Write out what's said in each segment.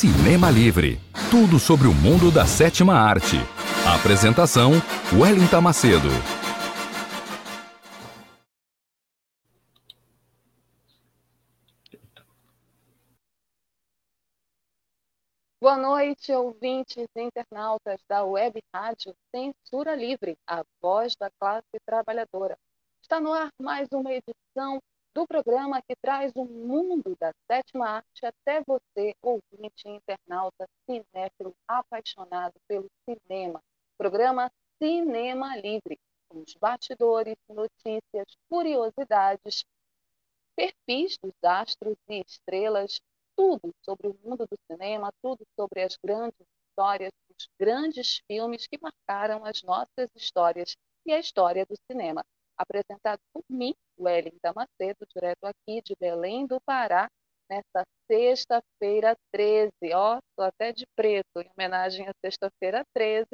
Cinema Livre. Tudo sobre o mundo da sétima arte. Apresentação: Wellington Macedo. Boa noite, ouvintes e internautas da Web Rádio Censura Livre, a voz da classe trabalhadora. Está no ar mais uma edição do programa que traz o mundo da sétima arte até você, ouvinte, internauta, cinéfilo, apaixonado pelo cinema. Programa Cinema Livre, com os bastidores, notícias, curiosidades, perfis dos astros e estrelas, tudo sobre o mundo do cinema, tudo sobre as grandes histórias, os grandes filmes que marcaram as nossas histórias e a história do cinema apresentado por mim, Wellington Macedo, direto aqui de Belém do Pará, nesta sexta-feira 13. Ó, estou até de preto, em homenagem à sexta-feira 13.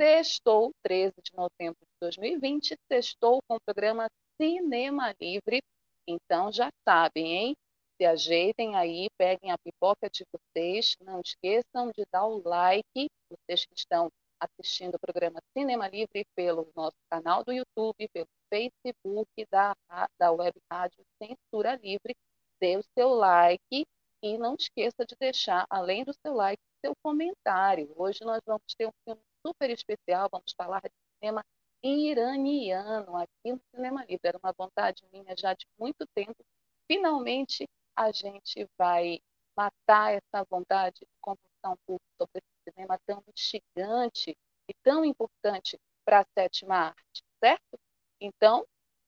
Sextou, 13 de novembro de 2020, sextou com o programa Cinema Livre. Então já sabem, hein? Se ajeitem aí, peguem a pipoca de vocês. Não esqueçam de dar o like, vocês que estão assistindo o programa Cinema Livre pelo nosso canal do YouTube, pelo Facebook da, da Web Rádio Censura Livre. Dê o seu like e não esqueça de deixar, além do seu like, seu comentário. Hoje nós vamos ter um filme super especial, vamos falar de cinema iraniano aqui no Cinema Livre. Era uma vontade minha já de muito tempo. Finalmente a gente vai matar essa vontade de conversar um pouco sobre esse cinema tão instigante e tão importante para a sétima arte, certo? Então,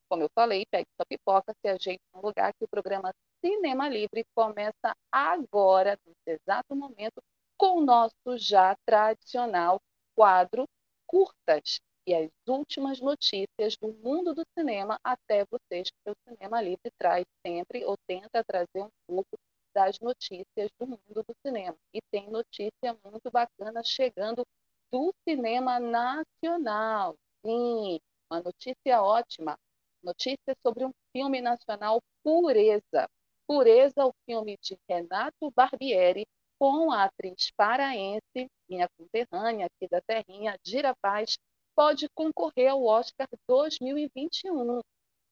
como eu falei, pegue sua pipoca, se ajeite no lugar que o programa Cinema Livre começa agora, nesse exato momento, com o nosso já tradicional quadro Curtas e as últimas notícias do mundo do cinema até vocês, que o Cinema Livre traz sempre ou tenta trazer um pouco das notícias do mundo do cinema. E tem notícia muito bacana chegando do cinema nacional. Sim, uma notícia ótima. Notícia sobre um filme nacional Pureza. Pureza, o filme de Renato Barbieri, com a atriz paraense, minha conterrânea aqui da terrinha, Dira Paz, pode concorrer ao Oscar 2021.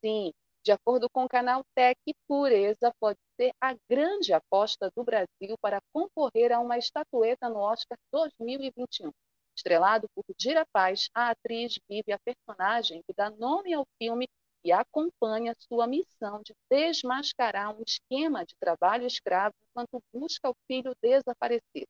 Sim, de acordo com o canal Tech, Pureza pode ser a grande aposta do Brasil para concorrer a uma estatueta no Oscar 2021. Estrelado por Dira Paz, a atriz vive a personagem que dá nome ao filme e acompanha sua missão de desmascarar um esquema de trabalho escravo enquanto busca o filho desaparecido.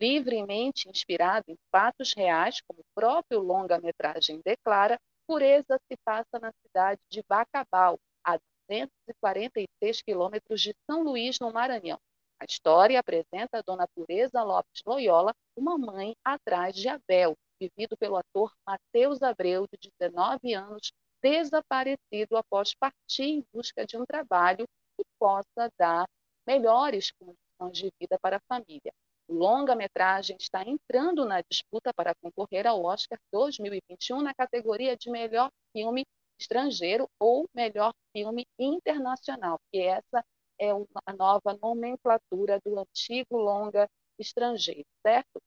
Livremente inspirado em fatos reais, como o próprio longa-metragem declara, Pureza se passa na cidade de Bacabal, a 246 quilômetros de São Luís, no Maranhão. A história apresenta a Dona Pureza Lopes Loyola, uma mãe atrás de Abel, vivido pelo ator Matheus Abreu, de 19 anos, desaparecido após partir em busca de um trabalho que possa dar melhores condições de vida para a família. O longa-metragem está entrando na disputa para concorrer ao Oscar 2021 na categoria de melhor filme estrangeiro ou melhor filme internacional, que essa é a nova nomenclatura do antigo longa estrangeiro, certo?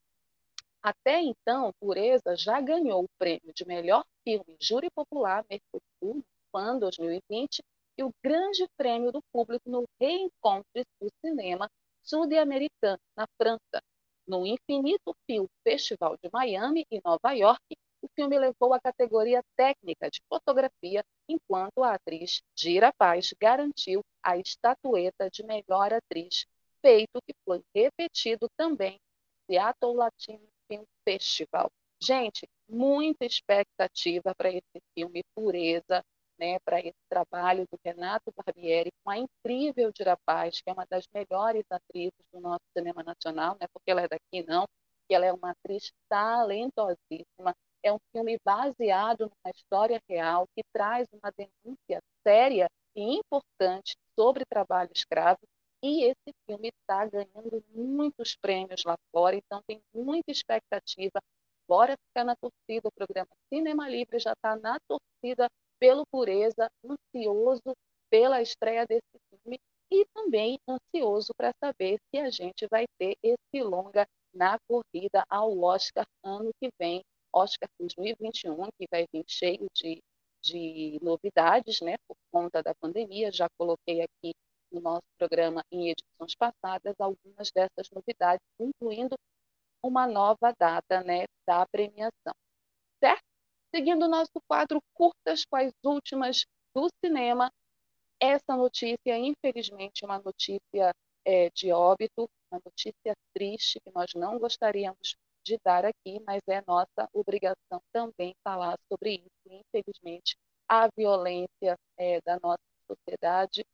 Até então, Pureza já ganhou o prêmio de melhor filme Júri Popular Mercosul, FAN 2020, e o grande prêmio do público no Reencontre do Cinema Sul-Americano, na França. No Infinito Fio Festival de Miami e Nova York, filme levou a categoria técnica de fotografia, enquanto a atriz Gira Paz garantiu a estatueta de melhor atriz, feito que foi repetido também no Seattle Latino Film Festival. Gente, muita expectativa para esse filme Pureza, né, para esse trabalho do Renato Barbieri com a incrível Gira Paz, que é uma das melhores atrizes do nosso cinema nacional, não é porque ela é daqui não, que ela é uma atriz talentosíssima, é um filme baseado numa história real que traz uma denúncia séria e importante sobre trabalho escravo. E esse filme está ganhando muitos prêmios lá fora, então tem muita expectativa. Bora ficar na torcida, o programa Cinema Livre já está na torcida pelo Pureza, ansioso pela estreia desse filme e também ansioso para saber se a gente vai ter esse longa na corrida ao Oscar ano que vem, Oscar 2021, que vai vir cheio de, de novidades, né, por conta da pandemia. Já coloquei aqui no nosso programa em edições passadas algumas dessas novidades, incluindo uma nova data, né, da premiação. Certo? Seguindo o nosso quadro curtas com as últimas do cinema, essa notícia, infelizmente, é uma notícia é, de óbito, uma notícia triste que nós não gostaríamos de dar aqui, mas é nossa obrigação também falar sobre isso. Infelizmente, a violência é, da nossa sociedade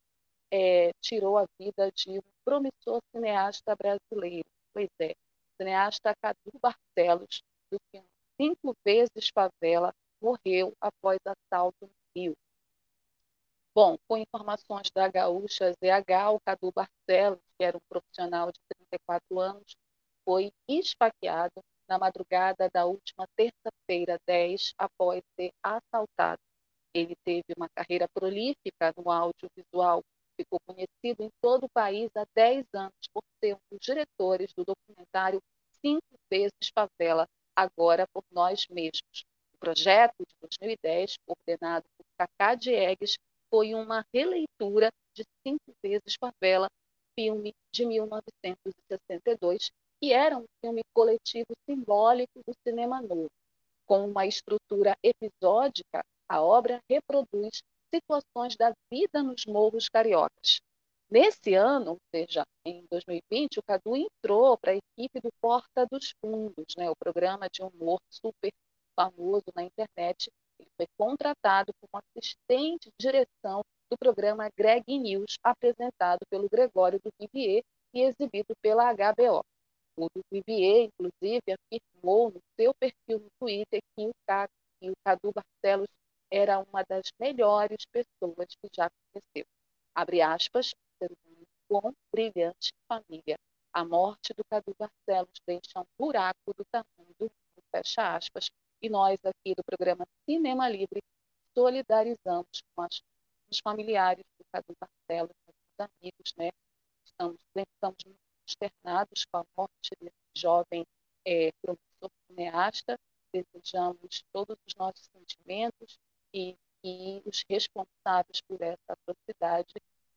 é, tirou a vida de um promissor cineasta brasileiro. Pois é, cineasta Cadu Barcelos, do filme Cinco Vezes Favela, morreu após assalto no Rio. Bom, com informações da Gaúcha ZH, o Cadu Barcelos, que era um profissional de 34 anos, foi esfaqueado na madrugada da última terça-feira, 10, após ser assaltado. Ele teve uma carreira prolífica no audiovisual, ficou conhecido em todo o país há 10 anos por ser um dos diretores do documentário Cinco Vezes Favela, agora por nós mesmos. O projeto de 2010, coordenado por Cacá Diegues, foi uma releitura de Cinco Vezes Favela, filme de 1962, que era um filme coletivo simbólico do cinema novo. Com uma estrutura episódica, a obra reproduz situações da vida nos morros cariocas. Nesse ano, ou seja, em 2020, o Cadu entrou para a equipe do Porta dos Fundos, né, o programa de humor super famoso na internet, ele foi contratado como assistente de direção do programa Greg News, apresentado pelo Gregório do Vivier e exibido pela HBO. O Vivier, inclusive, afirmou no seu perfil no Twitter que o, que o Cadu Barcelos era uma das melhores pessoas que já conheceu. Abre aspas, ser humano com brilhante família. A morte do Cadu Barcelos deixa um buraco do tamanho do mundo, fecha aspas, e nós aqui do programa Cinema Livre solidarizamos com, as, os familiares do Cadu Barcelos, com os amigos, né? Estamos, estamos consternados com a morte desse jovem é, professor cineasta. Desejamos todos os nossos sentimentos e que os responsáveis por essa atrocidade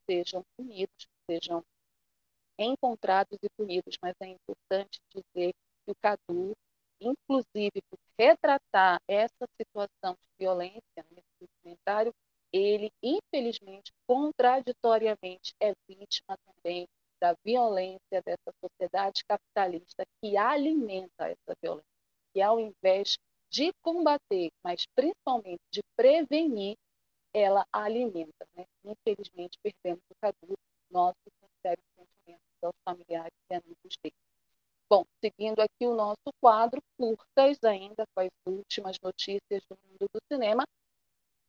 sejam punidos, sejam encontrados e punidos. Mas é importante dizer que o Cadu inclusive por retratar essa situação de violência nesse documentário, ele, infelizmente, contraditoriamente, é vítima também da violência dessa sociedade capitalista que alimenta essa violência, que ao invés de combater, mas principalmente de prevenir, ela alimenta. Né? Infelizmente, perdemos o Cadu, nosso sincero sentimento aos familiares e amigos dele. Bom, seguindo aqui o nosso quadro, curtas ainda com as últimas notícias do mundo do cinema.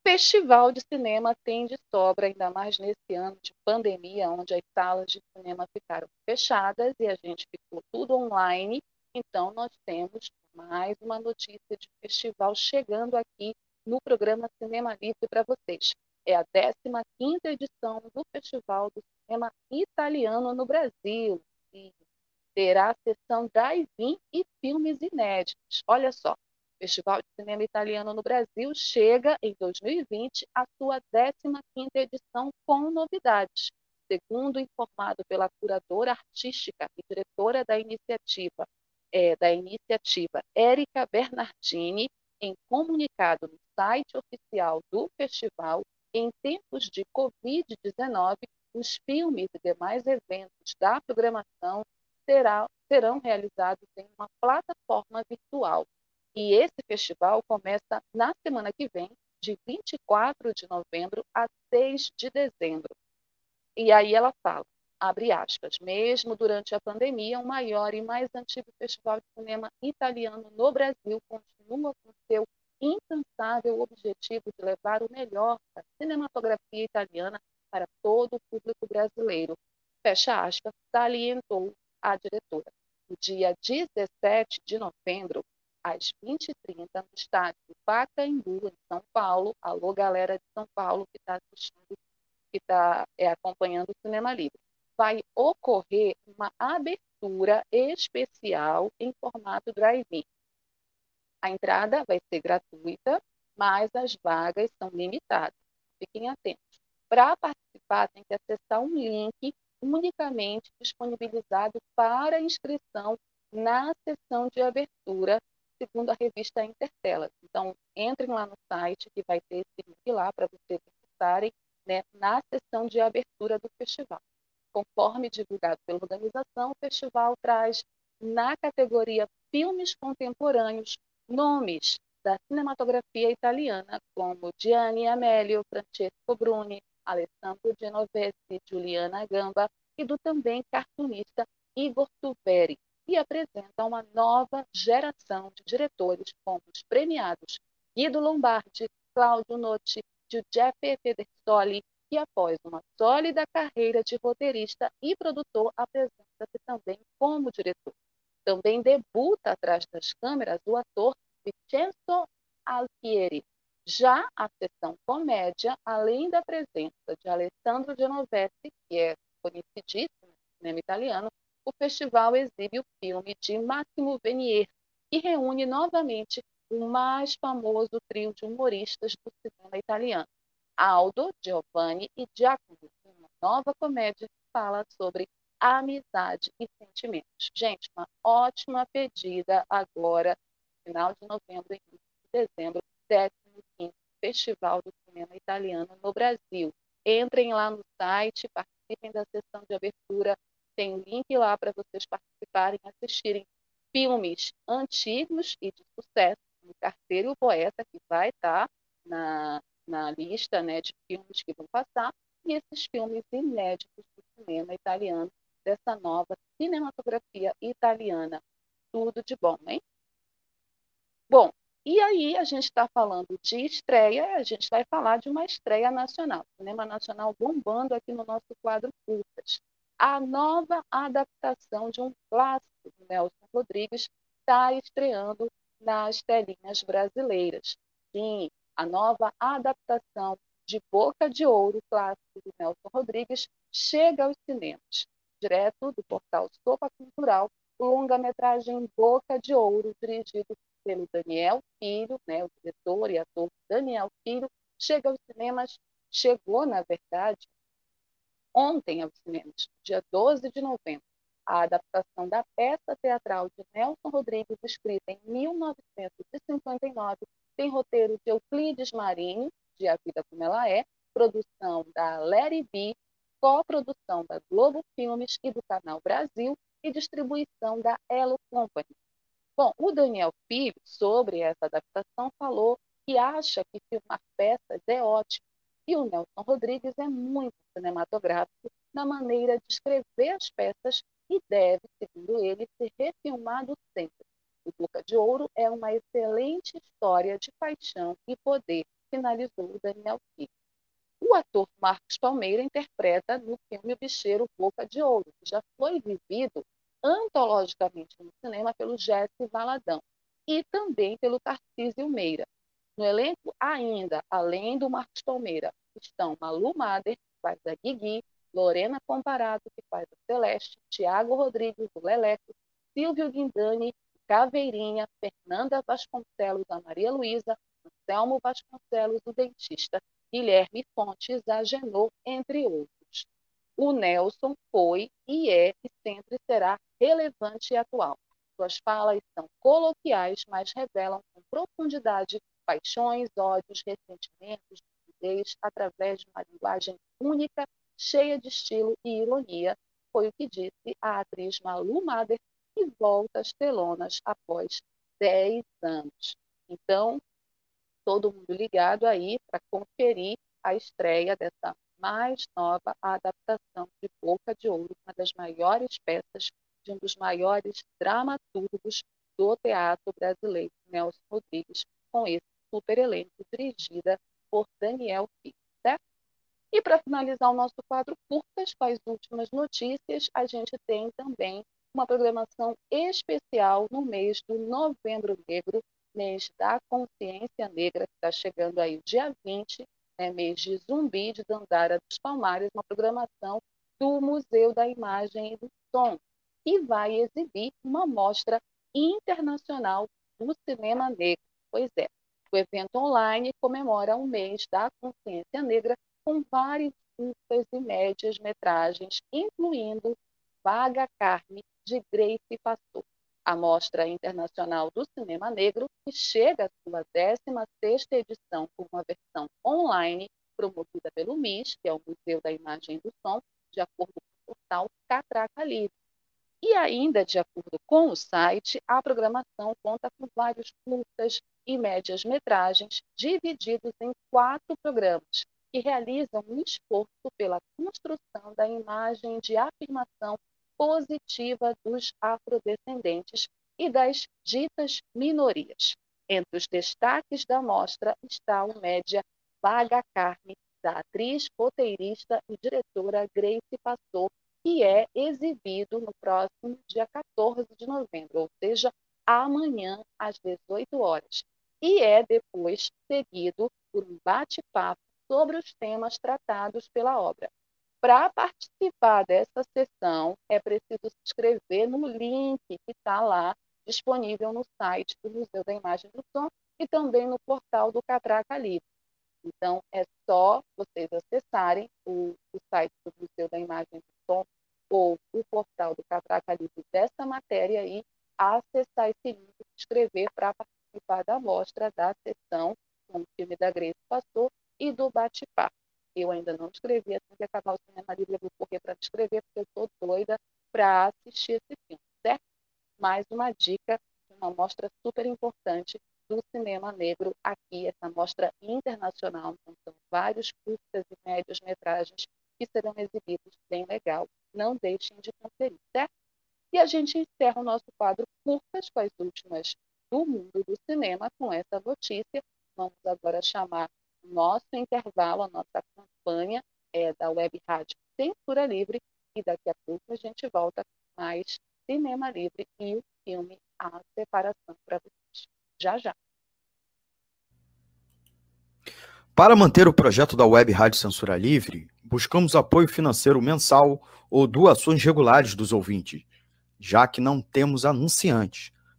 Festival de cinema tem de sobra, ainda mais nesse ano de pandemia, onde as salas de cinema ficaram fechadas e a gente ficou tudo online. Então, nós temos mais uma notícia de festival chegando aqui no programa Cinema Livre para vocês. É a 15ª edição do Festival do Cinema Italiano no Brasil. E terá a sessão drive-in e filmes inéditos. Olha só, Festival de Cinema Italiano no Brasil chega em 2020 à sua 15ª edição com novidades. Segundo informado pela curadora artística e diretora da iniciativa, é, da iniciativa Érica Bernardini, em comunicado no site oficial do festival, em tempos de Covid-19, os filmes e demais eventos da programação serão realizados em uma plataforma virtual. E esse festival começa na semana que vem, de 24 de novembro a 6 de dezembro. E aí ela fala, abre aspas, mesmo durante a pandemia, o maior e mais antigo festival de cinema italiano no Brasil continua com seu incansável objetivo de levar o melhor da cinematografia italiana para todo o público brasileiro. Fecha aspas, salientou a diretora. No dia 17 de novembro, às 20h30, no estádio Pacaembu, em São Paulo. Alô, galera de São Paulo que está assistindo que está é, acompanhando o Cinema Livre. Vai ocorrer uma abertura especial em formato drive-in. A entrada vai ser gratuita, mas as vagas são limitadas. Fiquem atentos. Para participar, tem que acessar um link unicamente disponibilizado para inscrição na sessão de abertura, segundo a revista Intertelas. Então, entrem lá no site que vai ter esse link lá para vocês acessarem né, na sessão de abertura do festival. Conforme divulgado pela organização, o festival traz na categoria Filmes Contemporâneos nomes da cinematografia italiana, como Gianni Amelio, Francesco Bruni, Alessandro Genovese, Giuliana Gamba e do também cartunista Igor Tuveri, e apresenta uma nova geração de diretores como os premiados Guido Lombardi, Claudio Notti, Giuseppe Pedersoli, que após uma sólida carreira de roteirista e produtor, apresenta-se também como diretor. Também debuta atrás das câmeras o ator Vincenzo Alfieri. Já a sessão comédia, além da presença de Alessandro Genovese, que é conhecidíssimo no cinema italiano, o festival exibe o filme de Massimo Venier, que reúne novamente o mais famoso trio de humoristas do cinema italiano, Aldo, Giovanni e Giacomo, uma nova comédia que fala sobre amizade e sentimentos. Gente, uma ótima pedida agora final de novembro e início de dezembro, 15 Festival do Cinema Italiano no Brasil. Entrem lá no site, participem da sessão de abertura, tem um link lá para vocês participarem, assistirem filmes antigos e de sucesso, o Carteiro e o Poeta, que vai estar tá na, na lista né, de filmes que vão passar, e esses filmes inéditos do cinema italiano, dessa nova cinematografia italiana. Tudo de bom, hein? Bom, e aí a gente está falando de estreia, a gente vai falar de uma estreia nacional, cinema nacional bombando aqui no nosso quadro Curtas. A nova adaptação de um clássico do Nelson Rodrigues está estreando nas telinhas brasileiras. Sim, a nova adaptação de Boca de Ouro, clássico do Nelson Rodrigues, chega aos cinemas. Direto do portal Sopa Cultural, o longa-metragem Boca de Ouro, dirigido pelo Daniel Filho, né, o diretor e ator Daniel Filho, chega aos cinemas, chegou, na verdade, ontem aos cinemas, dia 12 de novembro, a adaptação da peça teatral de Nelson Rodrigues, escrita em 1959, tem roteiro de Euclides Marinho, de A Vida Como Ela É, produção da Larry B, coprodução da Globo Filmes e do Canal Brasil e distribuição da Elo Company. Bom, o Daniel Filho, sobre essa adaptação, falou que acha que filmar peças é ótimo. E o Nelson Rodrigues é muito cinematográfico na maneira de escrever as peças e deve, segundo ele, ser refilmado sempre. O Boca de Ouro é uma excelente história de paixão e poder, finalizou o Daniel Filho. O ator Marcos Palmeira interpreta no filme O Bicheiro Boca de Ouro, que já foi vivido antologicamente no cinema pelo Jesse Valadão e também pelo Tarcísio Meira. No elenco, ainda, além do Marcos Palmeira, estão Malu Mader, que faz a Guigui, Lorena Comparato, que faz a Celeste, Tiago Rodrigues, o Leleco, Silvio Guindani, Caveirinha, Fernanda Vasconcelos, a Maria Luísa, Anselmo Vasconcelos, o dentista, Guilherme Fontes, a Genô, entre outros. O Nelson foi e é e sempre será relevante e atual. Suas falas são coloquiais, mas revelam com profundidade paixões, ódios, ressentimentos, através de uma linguagem única, cheia de estilo e ironia, foi o que disse a atriz Malu Mader, que volta às telonas após 10 anos. Então, todo mundo ligado aí para conferir a estreia dessa mais nova adaptação de Boca de Ouro, uma das maiores peças de um dos maiores dramaturgos do teatro brasileiro, Nelson Rodrigues, com esse super elenco dirigida por Daniel. Certo? E para finalizar o nosso quadro curtas, com as últimas notícias, a gente tem também uma programação especial no mês do Novembro Negro, mês da consciência negra, que está chegando aí dia 20, né, mês de Zumbi de Dandara dos Palmares, uma programação do Museu da Imagem e do Som, que vai exibir uma mostra internacional do cinema negro. Pois é, o evento online comemora o mês da consciência negra com várias curtas e médias metragens, incluindo Vaga Carne, de Grace Pastor. A Mostra Internacional do Cinema Negro, que chega à sua 16ª edição com uma versão online, promovida pelo MIS, que é o Museu da Imagem e do Som, de acordo com o portal Catraca Livre. E ainda, de acordo com o site, a programação conta com vários curtas e médias metragens divididos em quatro programas, que realizam um esforço pela construção da imagem de afirmação positiva dos afrodescendentes e das ditas minorias. Entre os destaques da mostra está o média Vaga Carne, da atriz, roteirista e diretora Grace Passou, que é exibido no próximo dia 14 de novembro, ou seja, amanhã às 18 horas. E é depois seguido por um bate-papo sobre os temas tratados pela obra. Para participar dessa sessão, é preciso se inscrever no link que está lá disponível no site do Museu da Imagem do Som e também no portal do Catraca Livre. Então, é só vocês acessarem o, o site do Museu da Imagem do Som ou o portal do Catraca Livre dessa matéria aí, acessar esse link e se inscrever para participar da mostra, da sessão, como o filme da Grace passou, e do bate-papo. Eu ainda não escrevi, assim que acabar o cinema livre, eu vou correr para escrever, porque eu estou doida para assistir esse filme, certo? Mais uma dica, uma mostra super importante do cinema negro aqui, essa mostra internacional. Então, são vários curtas e médios metragens que serão exibidos, bem legal. Não deixem de conferir, certo? E a gente encerra o nosso quadro curtas com as últimas do mundo do cinema com essa notícia. Vamos agora chamar nosso intervalo, a nossa campanha é da Web Rádio Censura Livre e daqui a pouco a gente volta com mais Cinema Livre e o filme A Separação para vocês. Já, já. Para manter o projeto da Web Rádio Censura Livre, buscamos apoio financeiro mensal ou doações regulares dos ouvintes, já que não temos anunciantes,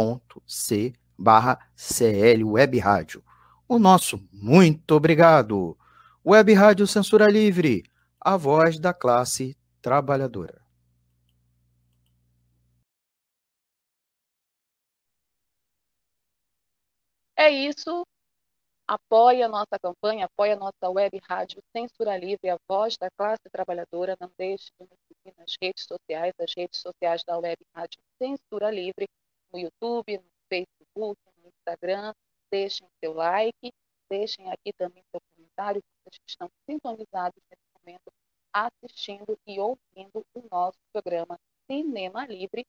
apoia.c barra CL Web Rádio o nosso muito obrigado. Web Rádio Censura Livre, a voz da classe trabalhadora. É isso. Apoie a nossa campanha, apoie a nossa web rádio Censura Livre, a voz da classe trabalhadora. Não deixe de nos seguir nas redes sociais, as redes sociais da web rádio Censura Livre, no YouTube, no Facebook, no Instagram, deixem seu like, deixem aqui também seu comentário, vocês que estão sintonizados nesse momento, assistindo e ouvindo o nosso programa Cinema Livre,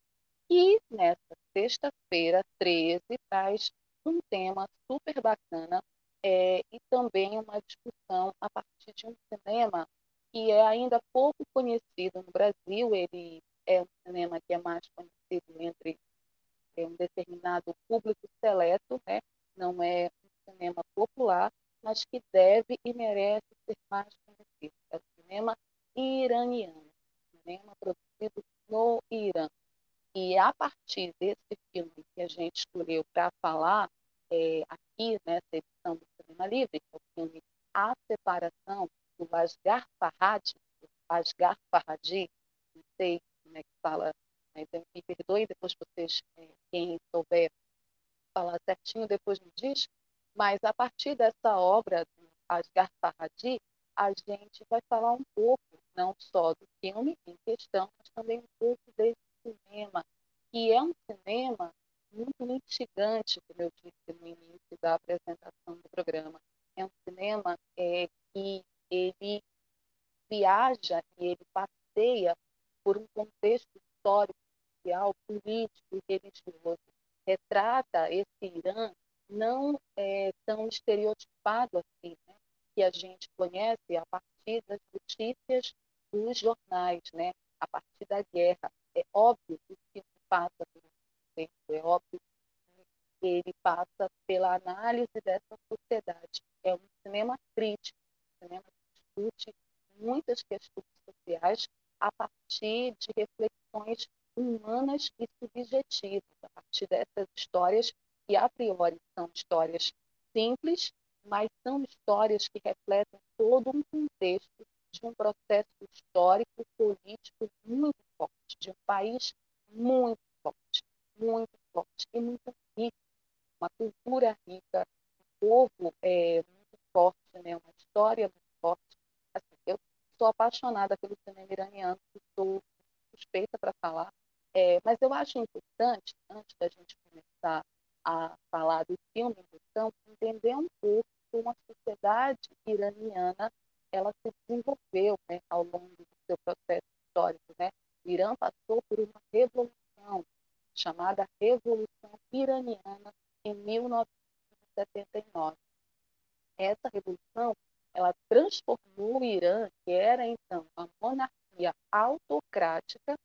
que nesta sexta-feira, 13, traz um tema super bacana é, e também uma discussão a partir de um cinema que é ainda pouco conhecido no Brasil. Ele é um cinema que é mais conhecido entre é, um determinado público seleto, né? não é um cinema popular, mas que deve e merece ser mais conhecido. É o cinema iraniano, cinema produzido no Irã. E a partir desse filme que a gente escolheu para falar é, aqui nessa edição do Cinema Livre, que é o filme A Separação, do Asghar Farhadi, Asghar Farhadi, não sei como é que fala, mas me perdoe depois vocês, é, quem souber falar certinho, depois me diz, mas a partir dessa obra, Asghar Farhadi, a gente vai falar um pouco, não só do filme em questão, mas também um pouco desse cinema, que é um cinema muito instigante, como eu disse no início da apresentação do programa. É um cinema é, que ele viaja e ele passeia por um contexto histórico, social, político e religioso. Retrata esse Irã não é, tão estereotipado assim, né? que a gente conhece a partir das notícias dos jornais, né? a partir da guerra. É óbvio que o filme passa por tempo, é óbvio que ele passa pela análise dessa sociedade. É um cinema crítico, um cinema que discute muitas questões sociais a partir de reflexões humanas e subjetivas, a partir dessas histórias que a priori são histórias simples, mas são histórias que refletem todo um contexto de um processo histórico, político muito forte, de um país muito forte, muito forte e muito rico, uma cultura rica, um povo é, muito forte, né? uma história muito forte. Assim, eu sou apaixonada pelo cinema iraniano, sou suspeita para falar, é, mas eu acho importante, antes da gente começar a falar do filme então, entender um pouco como a sociedade iraniana ela se desenvolveu né, ao longo do seu processo histórico. Né? O Irã passou por uma revolução chamada Revolução Iraniana em 1979. Essa revolução ela transformou o Irã, que era então uma monarquia autocrática,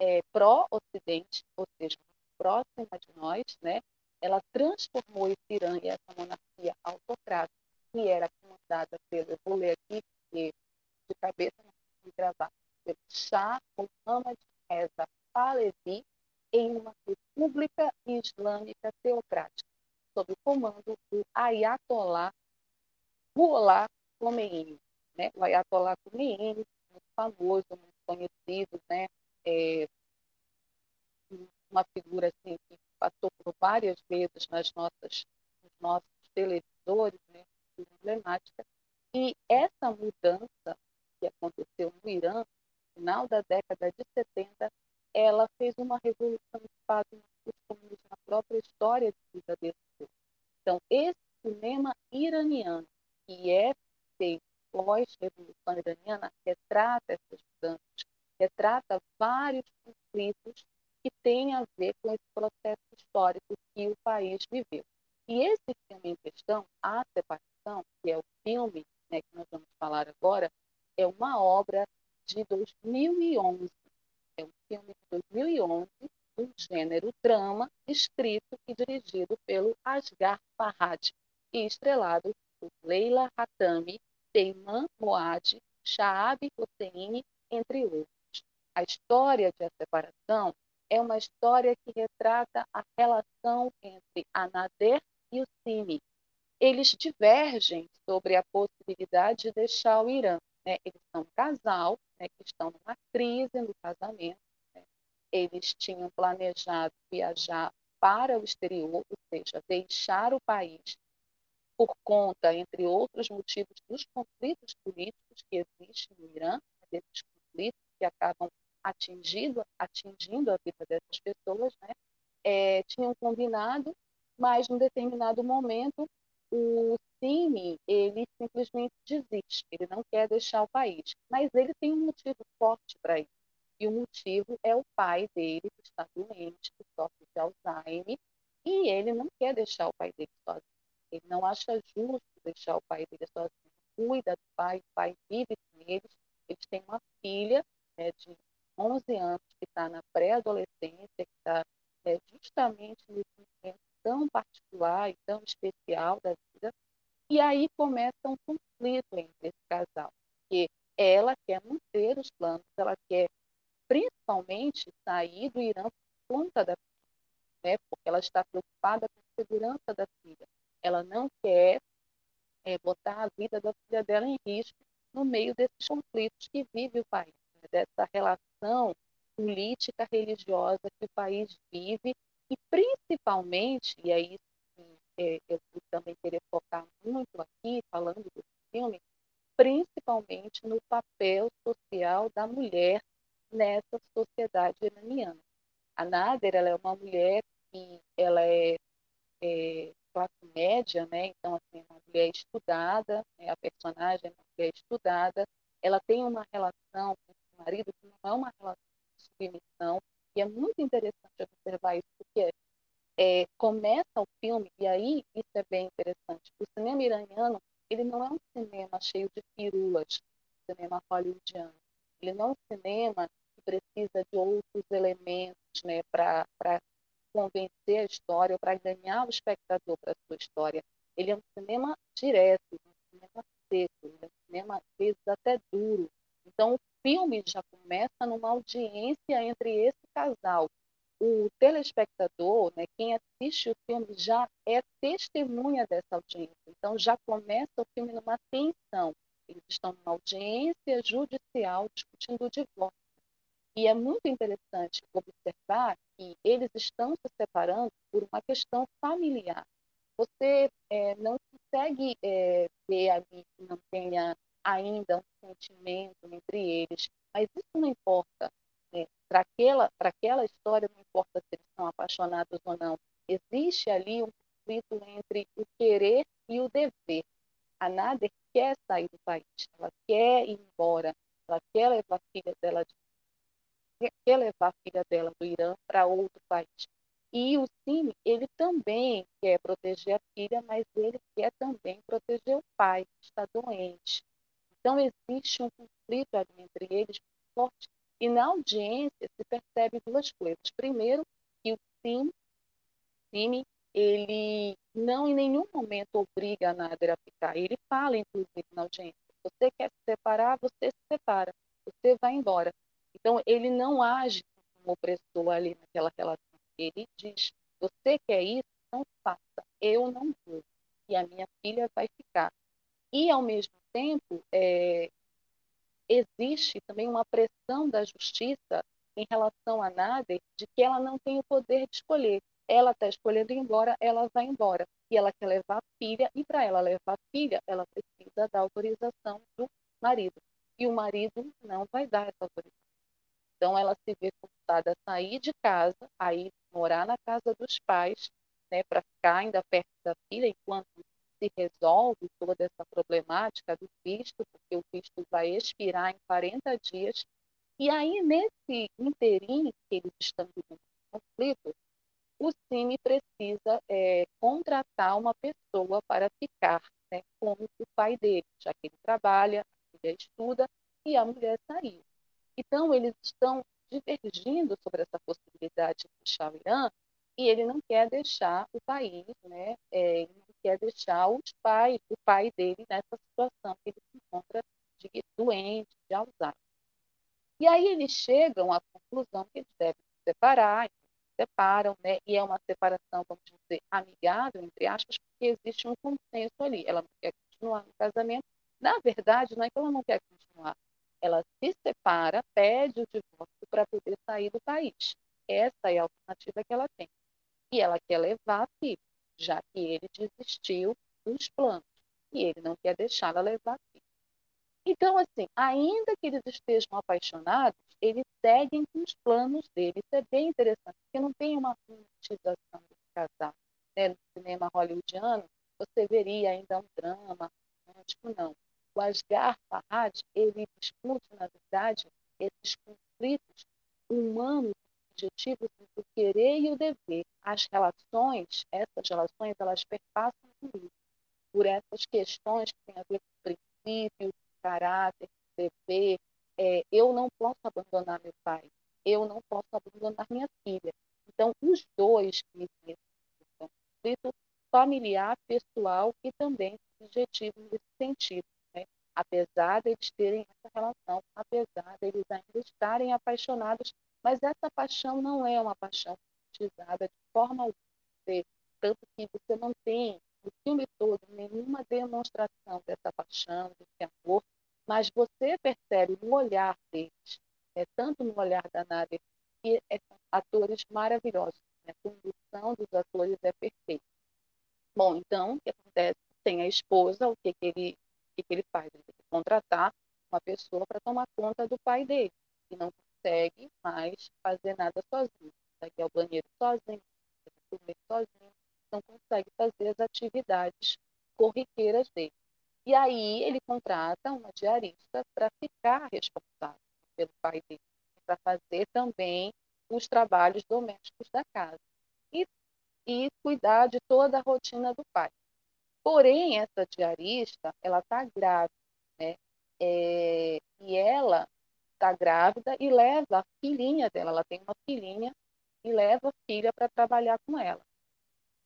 é, pró-Ocidente, ou seja, próxima de nós, né? ela transformou esse Irã e essa monarquia autocrática, que era comandada pelo, eu vou ler aqui, porque de cabeça não consigo gravar, pelo Shah Mohammad Reza Pahlavi, em uma república islâmica teocrática, sob o comando do Ayatollah Ruhollah Khomeini. Né? O Ayatollah Khomeini, muito famoso, muito conhecido, né? É, uma figura assim, que passou por várias vezes nas nossas, nos nossos televisores, né? emblemática. E essa mudança que aconteceu no Irã, no final da década de 70, ela fez uma revolução de fato na própria história de vida desse povo. Então, esse cinema iraniano, que é feito pós-revolução iraniana, retrata essas mudanças, retrata vários conflitos que têm a ver com esse processo histórico que o país viveu. E esse filme em questão, A Separação, que é o filme né, que nós vamos falar agora, é uma obra de 2011. É um filme de 2011, do gênero drama, escrito e dirigido pelo Asghar Farhad e estrelado por Leila Hatami, Peyman Moad, Shaab Hosseini, entre outros. A história de A Separação é uma história que retrata a relação entre a Nader e o Simi. Eles divergem sobre a possibilidade de deixar o Irã. Né? Eles são um casal né, que estão numa crise no casamento. Né? Eles tinham planejado viajar para o exterior, ou seja, deixar o país por conta, entre outros motivos, dos conflitos políticos que existem no Irã, desses conflitos que acabam atingindo, atingindo a vida dessas pessoas, né? É, tinham combinado, mas num determinado momento o Cine ele simplesmente desiste, ele não quer deixar o país, mas ele tem um motivo forte para isso. E o motivo é o pai dele que está doente, que sofre de Alzheimer, e ele não quer deixar o pai dele sozinho. Ele não acha justo deixar o pai dele sozinho. Cuida do pai, o pai vive com eles. Eles têm uma filha né, de 11 anos, que está na pré-adolescência, que está é, justamente nesse momento tão particular e tão especial da vida. E aí começa um conflito entre esse casal, que ela quer manter os planos, ela quer principalmente sair do Irã por conta da filha, né? porque ela está preocupada com a segurança da filha. Ela não quer é, botar a vida da filha dela em risco no meio desses conflitos que vive o país, né? dessa relação política religiosa que o país vive e principalmente, e aí é, eu também queria focar muito aqui, falando do filme, principalmente no papel social da mulher nessa sociedade iraniana. A Nader ela é uma mulher que ela é, é classe média, né? Então, assim, uma mulher estudada, né? a personagem é uma mulher estudada, ela tem uma relação com o marido que não é uma relação de submissão, e é muito interessante observar isso, porque é, começa o filme, e aí isso é bem interessante, o cinema iraniano, ele não é um cinema cheio de firulas, cinema hollywoodiano, ele não é um cinema que precisa de outros elementos né, para convencer a história, para ganhar o espectador para a sua história. Ele é um cinema direto, um cinema seco, é um cinema, às vezes, até duro. Então, o filme já começa numa audiência entre esse casal. O telespectador, né, quem assiste o filme, já é testemunha dessa audiência. Então, já começa o filme numa tensão. Eles estão numa audiência judicial discutindo o divórcio. E é muito interessante observar que eles estão se separando por uma questão familiar. Você é, não consegue é, ver ali que não tenha ainda um sentimento entre eles, mas isso não importa. Né? Para aquela, aquela história, não importa se eles são apaixonados ou não. Existe ali um conflito entre o querer e o dever. A Nader quer sair do país, ela quer ir embora, ela quer levar a filha dela de levar a filha dela do Irã para outro país. E o Cine, ele também quer proteger a filha, mas ele quer também proteger o pai, que está doente. Então, existe um conflito ali entre eles forte. E na audiência se percebe duas coisas. Primeiro, que o Cine, Cine ele não em nenhum momento obriga a Nader a ficar. Ele fala, inclusive, na audiência: você quer se separar, você se separa, você vai embora. Então, ele não age como opressor ali naquela relação. Ele diz: você quer isso? Então faça. Eu não vou. E a minha filha vai ficar. E, ao mesmo tempo, é, existe também uma pressão da justiça em relação a Nader de que ela não tem o poder de escolher. Ela está escolhendo ir embora, ela vai embora. E ela quer levar a filha, e para ela levar a filha, ela precisa da autorização do marido. E o marido não vai dar essa autorização. Então, ela se vê forçada a sair de casa, a ir morar na casa dos pais, né, para ficar ainda perto da filha, enquanto se resolve toda essa problemática do visto, porque o visto vai expirar em 40 dias. E aí, nesse interim que eles estão vivendo conflito, o CIMI precisa é, contratar uma pessoa para ficar né, com o pai dele, já que ele trabalha, a filha estuda e a mulher saiu. Então, eles estão divergindo sobre essa possibilidade de deixar o Irã e ele não quer deixar o país, né? É, ele não quer deixar os pais, o pai dele nessa situação que ele se encontra de doente, de Alzheimer. E aí eles chegam à conclusão que eles devem se separar, então se separam, né? E é uma separação, vamos dizer, amigável, entre aspas, porque existe um consenso ali. Ela não quer continuar no casamento. Na verdade, não é que ela não quer continuar, ela se separa, pede o divórcio para poder sair do país. Essa é a alternativa que ela tem. E ela quer levar a filha, já que ele desistiu dos planos. E ele não quer deixá-la levar a filha. Então, assim, ainda que eles estejam apaixonados, eles seguem com os planos dele. Isso é bem interessante, porque não tem uma romantização desse casal. Né? No cinema hollywoodiano, você veria ainda um drama romântico, não o Asghar Farhad, ele discute, na verdade, esses conflitos humanos objetivos entre o querer e o dever. As relações, essas relações, elas perpassam isso, por essas questões que têm a ver com princípios, caráter, dever. É, eu não posso abandonar meu pai, eu não posso abandonar minha filha. Então, os dois nesse conflito familiar, pessoal e também subjetivo nesse sentido apesar de eles terem essa relação, apesar de eles ainda estarem apaixonados, mas essa paixão não é uma paixão utilizada de forma alguma, tanto que você não tem no filme todo nenhuma demonstração dessa paixão, desse amor, mas você percebe no olhar deles, é, tanto no olhar da Nadia, que é, são atores maravilhosos, né? a condução dos atores é perfeita. Bom, então, o que acontece? Tem a esposa, o que, que ele que, que ele faz? Ele tem que contratar uma pessoa para tomar conta do pai dele, e não consegue mais fazer nada sozinho. Daqui ao banheiro sozinho, comer sozinho. não consegue fazer as atividades corriqueiras dele. E aí ele contrata uma diarista para ficar responsável pelo pai dele, para fazer também os trabalhos domésticos da casa e, e cuidar de toda a rotina do pai. Porém, essa diarista, ela está grávida, né? É, e ela está grávida e leva a filhinha dela, ela tem uma filhinha, e leva a filha para trabalhar com ela.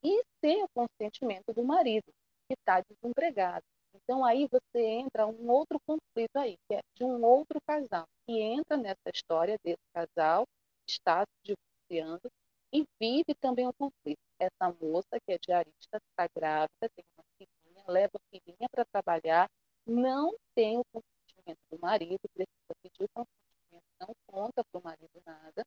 E sem o consentimento do marido, que está desempregado. Então aí você entra um outro conflito aí, que é de um outro casal, que entra nessa história desse casal, está se divorciando e vive também um conflito. Essa moça, que é diarista, está grávida, tem uma filhinha, leva a filhinha para trabalhar, não tem o consentimento do marido, precisa pedir o consentimento, não conta para o marido nada,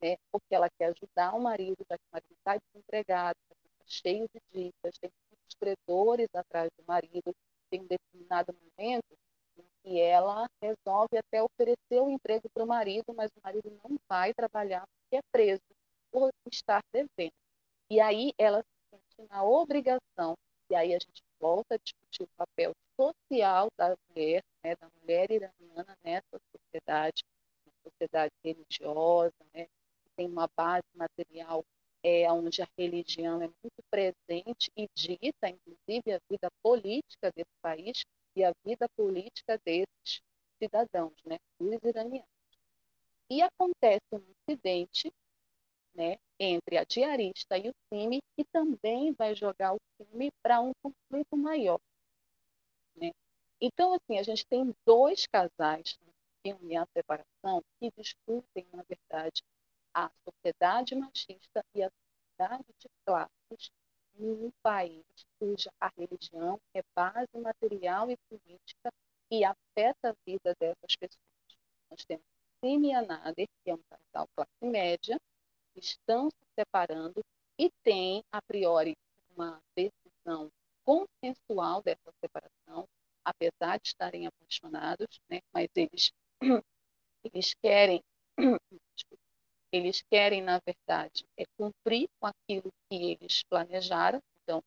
né, porque ela quer ajudar o marido, já que o marido está desempregado, está cheio de dívidas, tem muitos credores atrás do marido, tem um determinado momento em que ela resolve até oferecer o um emprego para o marido, mas o marido não vai trabalhar porque é preso por estar devendo. E aí ela se sente na obrigação, e aí a gente volta a discutir o papel social da mulher, né, da mulher iraniana nessa sociedade, uma sociedade religiosa, né, que tem uma base material é, onde a religião é muito presente e dita, inclusive, a vida política desse país e a vida política desses cidadãos, né, os iranianos. E acontece um incidente né, entre a diarista e o time, que também vai jogar o time para um conflito maior. Né? Então, assim, a gente tem dois casais no filme A Separação que discutem, na verdade, a sociedade machista e a sociedade de classes num país cuja a religião é base material e política e afeta a vida dessas pessoas. Nós temos Simi e Nader, que é um casal classe média, que estão se separando e tem, a priori, uma decisão consensual dessa separação, apesar de estarem apaixonados, né? mas eles, eles querem eles querem, na verdade, é cumprir com aquilo que eles planejaram. Então,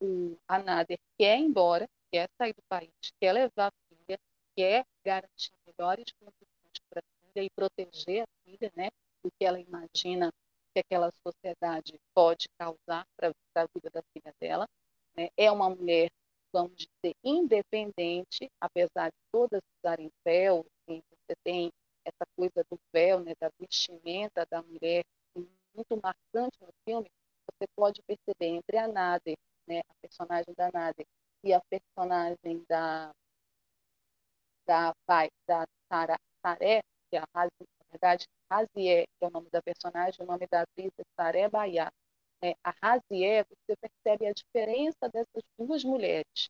o, a Nader quer ir embora, quer sair do país, quer levar a filha, quer garantir melhores condições para a filha e proteger a filha, né, do que ela imagina que aquela sociedade pode causar para a vida da filha dela. Né? É uma mulher, vamos dizer, independente, apesar de todas usarem véu, assim, você tem essa coisa do véu, né, da vestimenta da mulher, muito marcante no filme, você pode perceber entre a Nader, né, a personagem da Nader, e a personagem da da pai da Sara, Saré, que é a Razi, na verdade, Razié, que é o nome da personagem, o nome da atriz é Saré. Né? A Razié, você percebe a diferença dessas duas mulheres.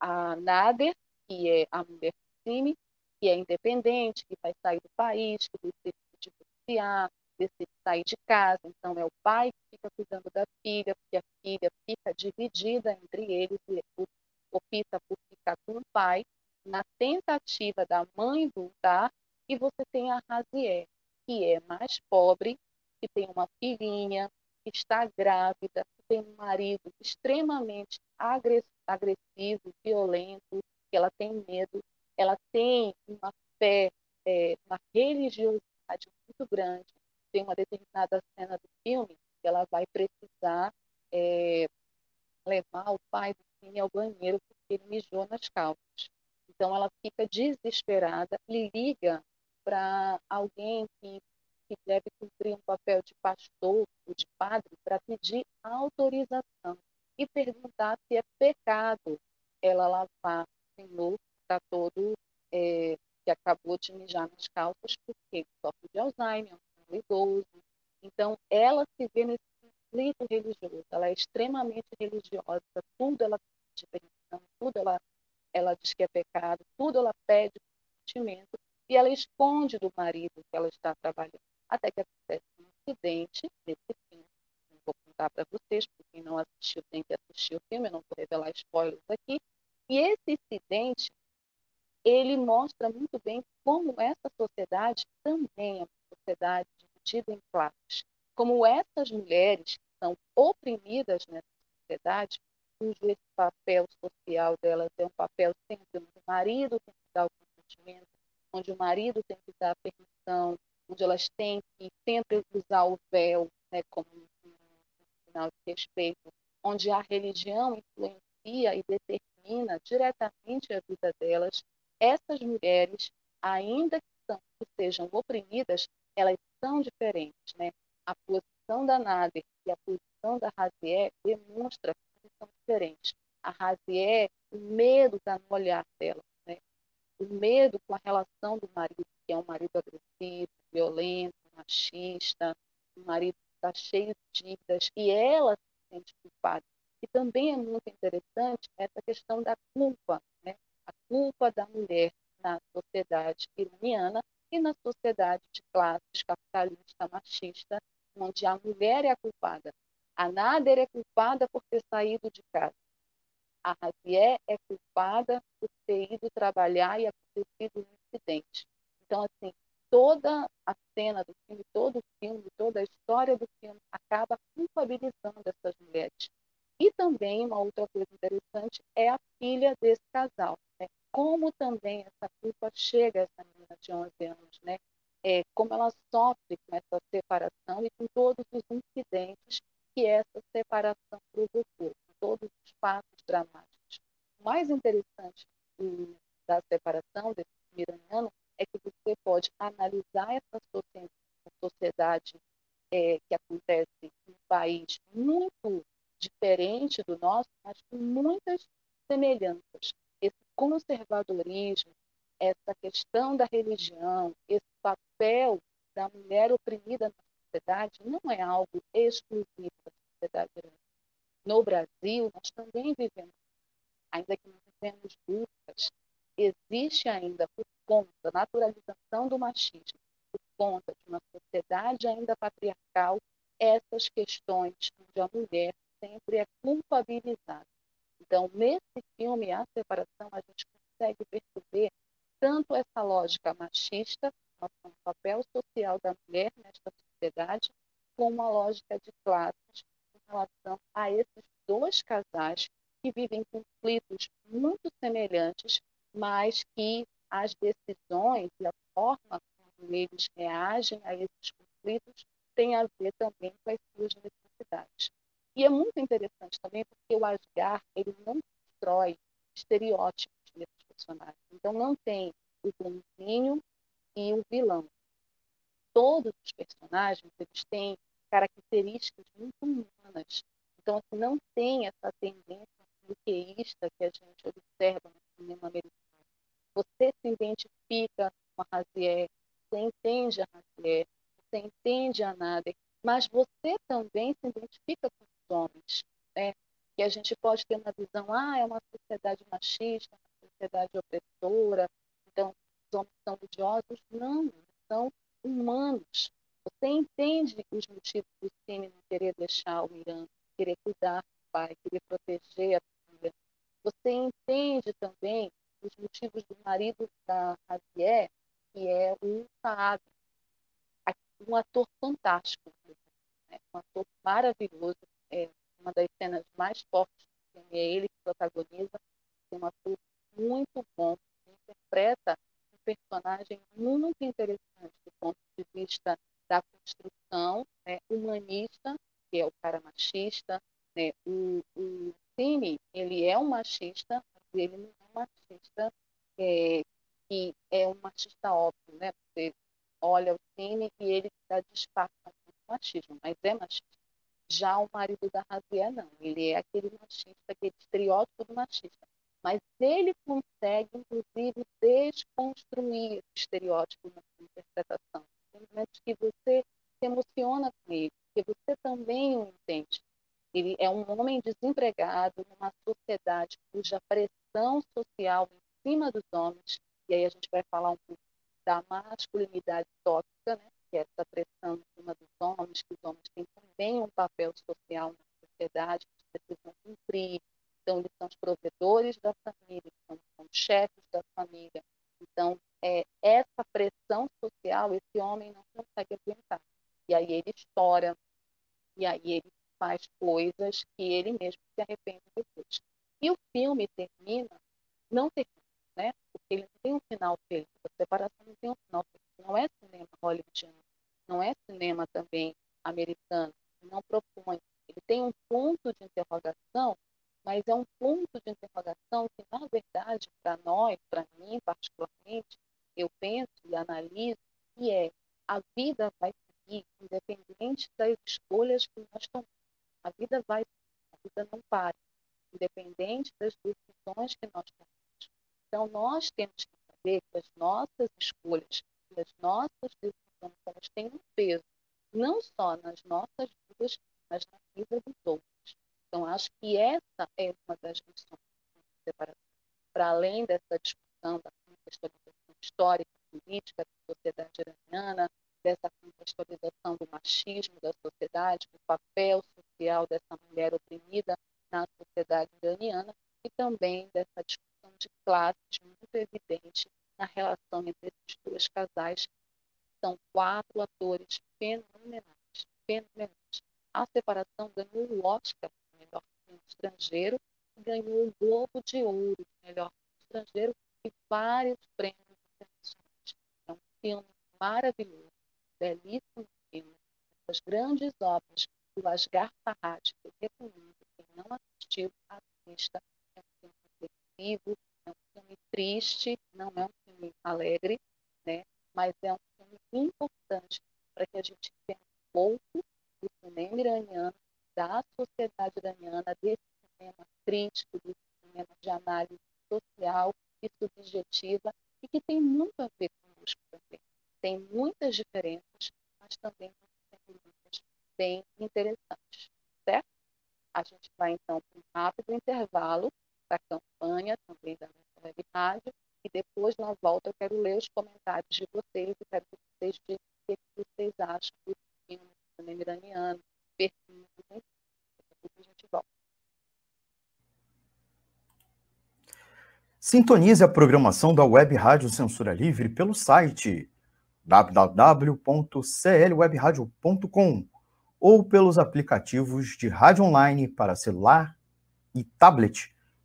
A Nader, que é a mulher cime, que é independente, que vai sair do país, que decide se divorciar, decide sair de casa. Então, é o pai que fica cuidando da filha, porque a filha fica dividida entre eles e opta por ficar com o pai, na tentativa da mãe voltar, e você tem a Razié, que é mais pobre, que tem uma filhinha, que está grávida, que tem um marido extremamente agressivo, violento, que ela tem medo ela tem uma fé, é, uma religiosidade muito grande. Tem uma determinada cena do filme que ela vai precisar é, levar o pai do filme ao banheiro porque ele mijou nas calças. Então ela fica desesperada e liga para alguém que, que deve cumprir um papel de pastor ou de padre para pedir autorização e perguntar se é pecado ela lavar Senhor está todo é, que acabou de mijar nas calças porque sofre de Alzheimer, é um idoso. Então, ela se vê nesse conflito religioso, ela é extremamente religiosa, tudo ela pede permissão, tudo ela, ela diz que é pecado, tudo ela pede sentimento e ela esconde do marido que ela está trabalhando. Até que acontece um acidente nesse filme. Não vou contar para vocês, porque quem não assistiu tem que assistir o filme, eu não vou revelar spoilers aqui. E esse incidente ele mostra muito bem como essa sociedade também é uma sociedade dividida em classes. Como essas mulheres que são oprimidas nessa sociedade, cujo esse papel social delas é um papel sempre onde o marido tem que dar o consentimento, onde o marido tem que dar permissão, onde elas têm que sempre usar o véu né, como um, sinal de respeito, onde a religião influencia e determina diretamente a vida delas, essas mulheres, ainda que, são, que sejam oprimidas, elas são diferentes. Né? A posição da Nader e a posição da Razié demonstra que são diferentes. A Razié, o medo está no olhar dela. O medo com a relação do marido, que é um marido agressivo, violento, machista, um marido que está cheio de dívidas, e ela se sente culpada. E também é muito interessante essa questão da culpa, né? a culpa da mulher na sociedade iraniana e na sociedade de classes capitalista, machista, onde a mulher é a culpada. A Nader é culpada por ter saído de casa. A Razié é culpada por ter ido trabalhar e acontecido um incidente. Então, assim, toda a cena do filme, todo o filme, toda a história do filme acaba culpabilizando essas mulheres. E também uma outra coisa interessante é a filha desse casal. Né? Como também essa culpa chega a essa menina de 11 anos, né? É, como ela sofre com essa separação e com todos os incidentes que essa separação provocou, todos os fatos dramáticos. O mais interessante da separação desse iraniano é que você pode analisar essa sociedade é, que acontece em um país muito diferente do nosso, mas com muitas semelhanças. Esse conservadorismo, essa questão da religião, esse papel da mulher oprimida na sociedade não é algo exclusivo da sociedade iraniana. No Brasil, nós também vivemos, ainda que não vivemos lutas, existe ainda, por conta da naturalização do machismo, por conta de uma sociedade ainda patriarcal, essas questões onde a mulher sempre é culpabilizada. Então, nesse filme, A Separação, a gente consegue perceber tanto essa lógica machista, o papel social da mulher nesta sociedade, como a lógica de classes relação a esses dois casais que vivem conflitos muito semelhantes, mas que as decisões e a forma como eles reagem a esses conflitos tem a ver também com as suas necessidades. E é muito interessante também porque o Asgar ele não destrói estereótipos desses personagens. Então não tem o bonzinho e o vilão. Todos os personagens eles têm características muito humanas. Então assim, não tem essa tendência maniqueísta que a gente observa no cinema americano você se identifica com a Raziel, você entende a Raziel, você entende a Nader, mas você também se identifica com os homens, né? Que a gente pode ter uma visão, ah, é uma sociedade machista, uma sociedade opressora, então os homens são odiosos. Não, são humanos. Você entende os motivos do Cine não querer deixar o Irã, querer cuidar do pai, querer proteger a família. Você entende também os motivos do marido da Javier, que é um Saad, um ator fantástico, né? um ator maravilhoso, é uma das cenas mais fortes do filme, é ele que protagoniza, é um ator muito bom, interpreta um personagem muito interessante do ponto de vista da construção né, humanista, que é o cara machista, né, o, o Cine, ele é um machista, mas ele não machista, é, que é um machista óbvio, né? Você olha o cine e ele dá disfarça com machismo, mas é machista. Já o marido da Razia, não. Ele é aquele machista, aquele estereótipo do machista. Mas ele consegue, inclusive, desconstruir esse estereótipo na interpretação. Tem momentos que você se emociona com ele, porque você também o entende. Ele é um homem desempregado numa sociedade cuja pressão social em cima dos homens, e aí a gente vai falar um pouco da masculinidade tóxica, né? que é essa pressão em cima dos homens, que os homens têm também um papel social na sociedade, que precisam cumprir. Então, eles são os provedores da família, são, são chefes da família. Então, é, essa pressão social, esse homem não consegue aguentar. E aí ele estoura, e aí ele faz coisas que ele mesmo se arrepende depois. E o filme termina, não termina, né? Porque ele não tem um final feliz. A separação não tem um final feliz. Não é cinema hollywoodiano, não é cinema também americano, não propõe. Ele tem um ponto de interrogação, mas é um ponto de interrogação que, na verdade, para nós, para mim particularmente, eu penso e analiso que é a vida vai seguir independente das escolhas que nós tomamos. A vida vai, a vida não para, independente das decisões que nós tomamos. Então, nós temos que saber que as nossas escolhas, as nossas decisões, elas têm um peso, não só nas nossas vidas, mas na vida dos outros. Então, acho que essa é uma das separação. Para além dessa discussão da contextualização histórica, política da sociedade iraniana, dessa contextualização machismo da sociedade, do papel social dessa mulher oprimida na sociedade iraniana e também dessa discussão de classes muito evidente na relação entre esses dois casais. São quatro atores fenomenais, fenomenais. A separação ganhou o Oscar de melhor filme estrangeiro ganhou o Globo de Ouro de melhor filme estrangeiro e vários prêmios internacionais. É um filme maravilhoso, belíssimo filme. As grandes obras do Asghar Farhad, que recomendo, quem não assistiu, assista. É um filme reflexivo, é um filme triste, não é um filme alegre, né? mas é um filme importante para que a gente tenha um pouco do cinema iraniano, da sociedade iraniana, desse cinema crítico, desse cinema de análise social e subjetiva, e que tem muito a ver conosco também. Tem muitas diferenças, mas também muitas bem interessantes, certo? A gente vai, então, para um rápido intervalo da campanha também da nossa web rádio, e depois, na volta, eu quero ler os comentários de vocês e quero que vocês digam o que vocês acham do filme do cinema iraniano, depois a gente volta. Sintonize a programação da Web Rádio Censura Livre pelo site www.clwebradio.com ou pelos aplicativos de rádio online para celular e tablet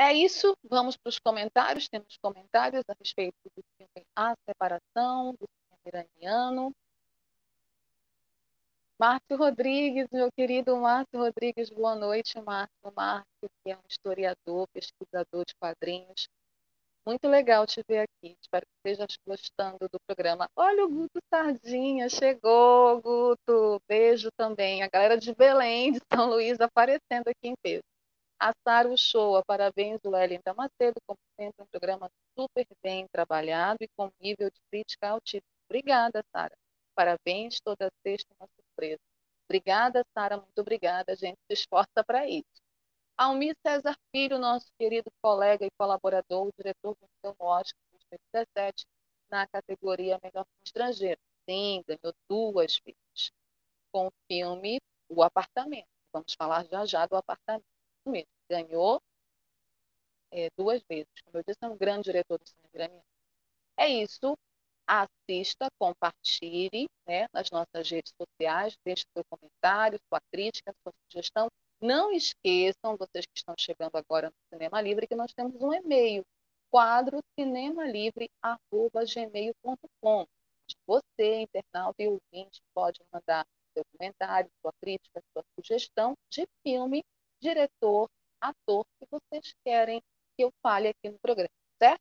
É isso, vamos para os comentários. Temos comentários a respeito do filme A Separação, do cinema iraniano. Márcio Rodrigues, meu querido Márcio Rodrigues, boa noite, Márcio. Márcio, que é um historiador, pesquisador de quadrinhos. Muito legal te ver aqui. Espero que estejas gostando do programa. Olha o Guto Sardinha, chegou, Guto. Beijo também. A galera de Belém, de São Luís, aparecendo aqui em peso. A Sara Uchoa, parabéns, Wellington Macedo, como sempre, um programa super bem trabalhado e com nível de crítica altíssimo. Obrigada, Sara. Parabéns, toda sexta uma surpresa. Obrigada, Sara, muito obrigada. A gente se esforça para isso. Almir César Filho, nosso querido colega e colaborador, diretor do Museu Oscar 2017, na categoria Melhor Filme Estrangeiro. Sim, ganhou duas vezes. Com o filme O Apartamento. Vamos falar já já do apartamento mesmo. Ganhou é, duas vezes. Como eu disse, é um grande diretor do cinema. É isso. Assista, compartilhe né, nas nossas redes sociais, deixe seu comentário, sua crítica, sua sugestão. Não esqueçam, vocês que estão chegando agora no Cinema Livre, que nós temos um e-mail, quadro cinemalivre.gmail.com. Você, internauta e ouvinte, pode mandar seu comentário, sua crítica, sua sugestão de filme diretor ator que vocês querem que eu fale aqui no programa, certo?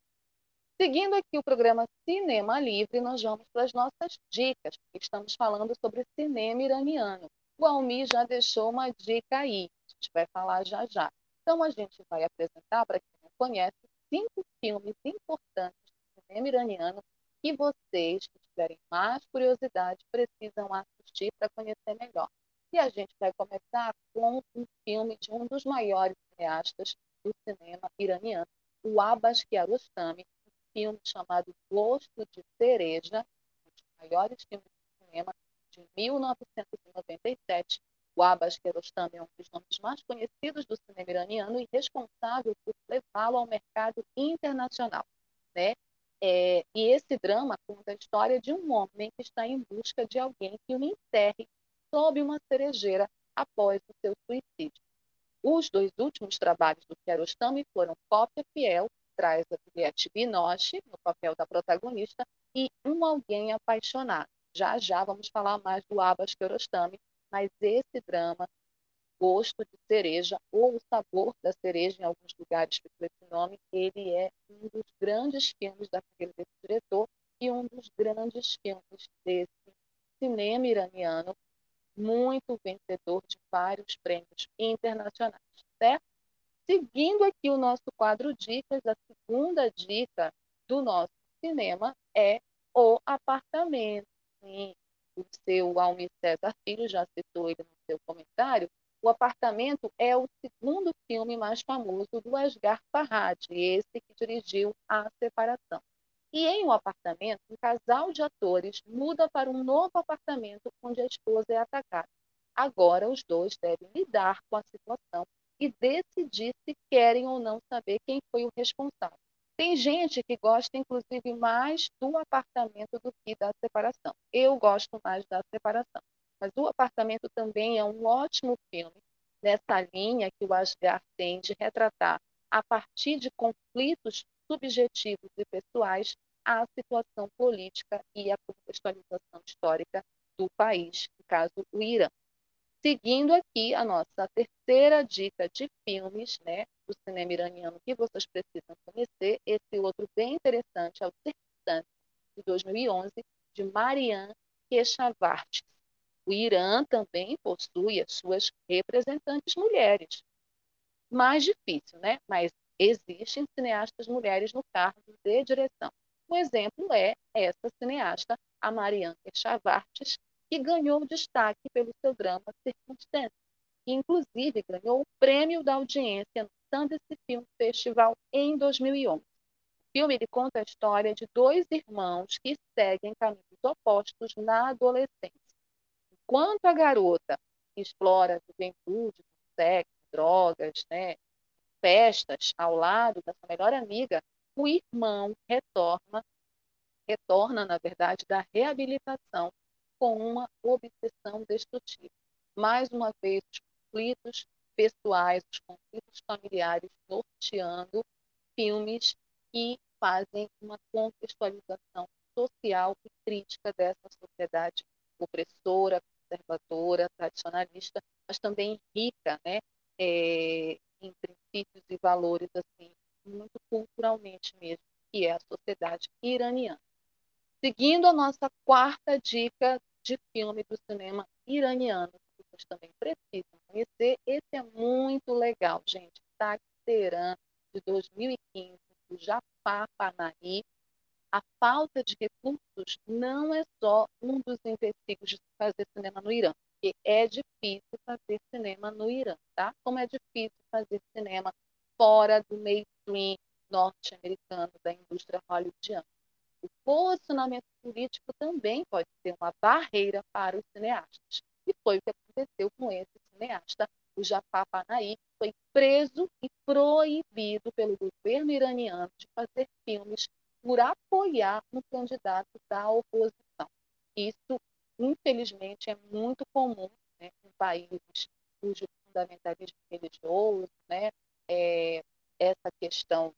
Seguindo aqui o programa Cinema Livre, nós vamos para as nossas dicas, estamos falando sobre cinema iraniano. O Almi já deixou uma dica aí, a gente vai falar já já. Então, a gente vai apresentar, para quem não conhece, cinco filmes importantes do cinema iraniano que vocês que tiverem mais curiosidade precisam assistir para conhecer melhor. E a gente vai começar com um filme de um dos maiores cineastas do cinema iraniano, o Abbas Kiarostami, filme chamado Gosto de Cereja, um dos maiores filmes de cinema de 1997. O Abbas Kiarostami é um dos nomes mais conhecidos do cinema iraniano e responsável por levá-lo ao mercado internacional. Né? É, e esse drama conta a história de um homem que está em busca de alguém que o enterre sob uma cerejeira após o seu suicídio. Os dois últimos trabalhos do Kiarostami foram Cópia Fiel, traz a Juliette Binoche no papel da protagonista e Um Alguém Apaixonado. Já já vamos falar mais do Abbas Kiarostami, mas esse drama, Gosto de Cereja, ou O Sabor da Cereja, em alguns lugares por esse nome, ele é um dos grandes filmes da carreira desse diretor e um dos grandes filmes desse cinema iraniano, muito vencedor de vários prêmios internacionais, certo? Seguindo aqui o nosso quadro Dicas, a segunda dica do nosso cinema é O Apartamento. Sim, o seu Almir César Filho já citou ele no seu comentário. O Apartamento é o segundo filme mais famoso do Asghar Farhadi, esse que dirigiu A Separação. E em um apartamento, um casal de atores muda para um novo apartamento onde a esposa é atacada. Agora, os dois devem lidar com a situação e decidir se querem ou não saber quem foi o responsável. Tem gente que gosta, inclusive, mais do apartamento do que da separação. Eu gosto mais da separação. Mas o apartamento também é um ótimo filme nessa linha que o Asgar tem de retratar, a partir de conflitos subjetivos e pessoais a situação política e a contextualização histórica do país, no caso, o Irã. Seguindo aqui a nossa terceira dica de filmes, né, do cinema iraniano que vocês precisam conhecer, esse outro bem interessante é o Circunstância, de 2011, de Marianne Keshavartis. O Irã também possui as suas representantes mulheres. Mais difícil, né? Mas existem cineastas mulheres no cargo de direção. Um exemplo é essa cineasta, a Marianne Chavartes, que ganhou destaque pelo seu drama Circunstância, e inclusive ganhou o prêmio da audiência no Sundance Film Festival em 2011. O filme ele conta a história de dois irmãos que seguem caminhos opostos na adolescência. Enquanto a garota explora a juventude, sexo, drogas, né, festas ao lado da sua melhor amiga, o irmão retorna, retorna, na verdade, da reabilitação com uma obsessão destrutiva. Mais uma vez, os conflitos pessoais, os conflitos familiares norteando filmes que fazem uma contextualização social e crítica dessa sociedade opressora, conservadora, tradicionalista, mas também rica né, é, princípios e valores assim muito culturalmente mesmo, que é a sociedade iraniana. Seguindo a nossa quarta dica de filme do cinema iraniano, que vocês também precisam conhecer, esse é muito legal, gente. Taxeran, de 2015, do Jafar Panahi. A falta de recursos não é só um dos empecilhos de fazer cinema no Irã, porque é difícil fazer cinema no Irã, tá? Como é difícil fazer cinema fora do mainstream norte-americano da indústria hollywoodiana. O posicionamento político também pode ser uma barreira para os cineastas. E foi o que aconteceu com esse cineasta, o Jafar Panahi, que foi preso e proibido pelo governo iraniano de fazer filmes por apoiar um candidato da oposição. Isso, infelizmente, é muito comum né, em países cujo fundamentalismo religioso, né, é, essa questão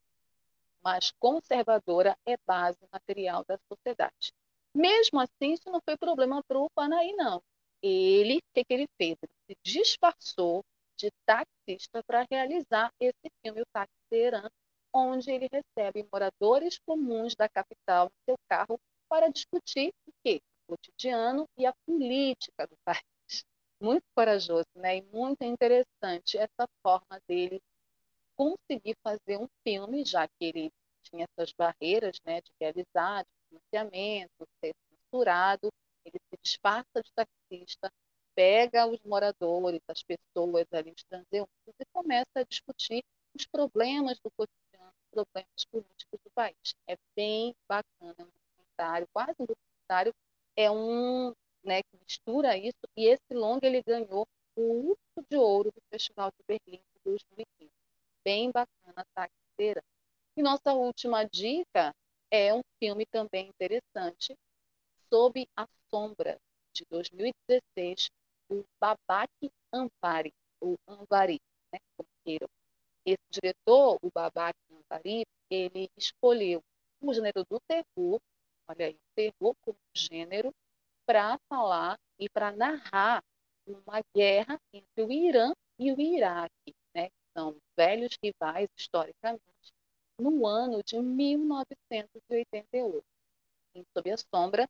mais conservadora é base material da sociedade. Mesmo assim, isso não foi problema para o Panaí, não. Ele, o que, que ele fez? Ele se disfarçou de taxista para realizar esse filme, o Teherã, onde ele recebe moradores comuns da capital no seu carro para discutir o quê? Cotidiano e a política do país. Muito corajoso, né? E muito interessante essa forma dele conseguir fazer um filme, já que ele tinha essas barreiras, né, de realizar, de financiamento, ser censurado, ele se disfarça de taxista, pega os moradores, as pessoas ali, os transeuntes, e começa a discutir os problemas do cotidiano, os problemas políticos do país. É bem bacana, um documentário, quase um documentário, é um né, que mistura isso, e esse longa ele ganhou o Urso de Ouro do Festival de Berlim de 2015. Bem bacana, tá? E nossa última dica é um filme também interessante, Sob a Sombra, de 2016, o Babak Ampari, ou Anvari, né, como queiram. Esse diretor, o Babak Ampari, ele escolheu o gênero do terror, olha aí, terror como gênero, para falar e para narrar uma guerra entre o Irã e o Iraque, né, são velhos rivais historicamente, no ano de 1988, em Sob a Sombra.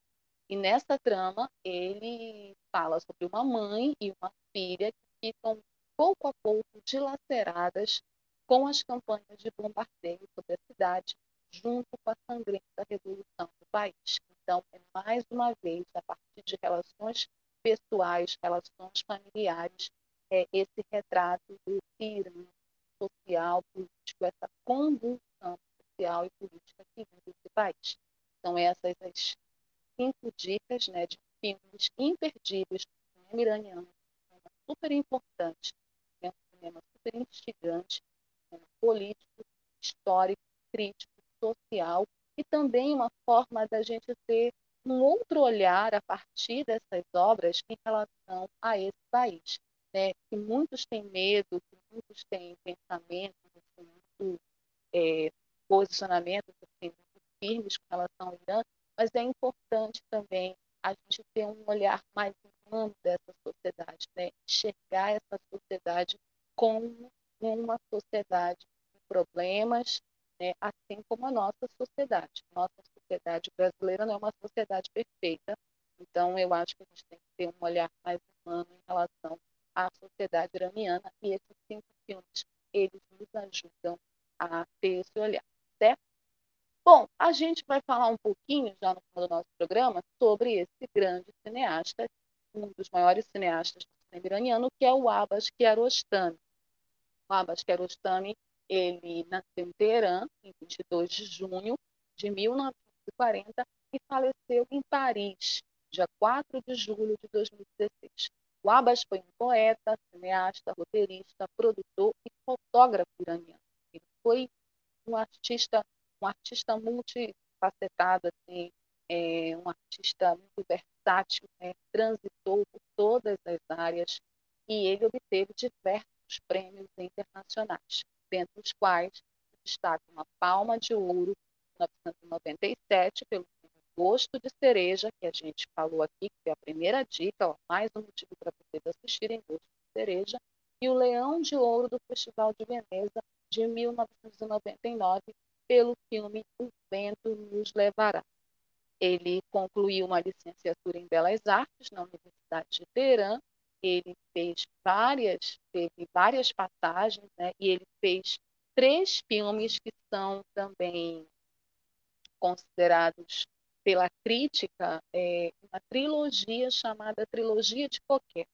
E nessa trama, ele fala sobre uma mãe e uma filha que ficam pouco a pouco dilaceradas com as campanhas de bombardeio sobre a cidade, junto com a sangrenta revolução do país. Então, é mais uma vez, a partir de relações pessoais, relações familiares, é esse retrato do Irã social, político, essa convulsão social e política que vive esse país. Então, essas as cinco dicas né, de filmes imperdíveis do cinema iraniano, um cinema super importante, é um cinema super instigante, um político, histórico, crítico, social e também uma forma da gente ter um outro olhar a partir dessas obras em relação a esse país né, que muitos têm medo, que muitos têm pensamentos, assim, muito, é, posicionamentos assim, muito firmes com relação ao Irã, mas é importante também a gente ter um olhar mais humano dessa sociedade, né? enxergar essa sociedade como uma sociedade com problemas, né? assim como a nossa sociedade. Nossa sociedade brasileira não é uma sociedade perfeita, então eu acho que a gente tem que ter um olhar mais humano em relação a sociedade iraniana e esses cinco filmes eles nos ajudam a ter esse olhar, certo? Bom, a gente vai falar um pouquinho já no final do nosso programa sobre esse grande cineasta, um dos maiores cineastas do iraniano, que é o Abbas Kiarostami. O Abbas Kiarostami, ele nasceu em Teherã em 22 de junho de 1940 e faleceu em Paris, dia 4 de julho de 2016. O Abbas foi um poeta, cineasta, roteirista, produtor e fotógrafo iraniano. Ele foi um artista, um artista multifacetado, assim, é, um artista muito versátil, né? transitou por todas as áreas e ele obteve diversos prêmios internacionais, dentre os quais destaca uma Palma de Ouro, em 1997, pelo Gosto de Cereja, que a gente falou aqui, que é a primeira dica, ó, mais um motivo para vocês assistirem Gosto de Cereja, e o Leão de Ouro do Festival de Veneza, de 1999, pelo filme O Vento Nos Levará. Ele concluiu uma licenciatura em Belas Artes na Universidade de Teherã. Ele fez várias, teve várias passagens, né? E ele fez três filmes que são também considerados pela crítica é, uma trilogia chamada Trilogia de Qualquer,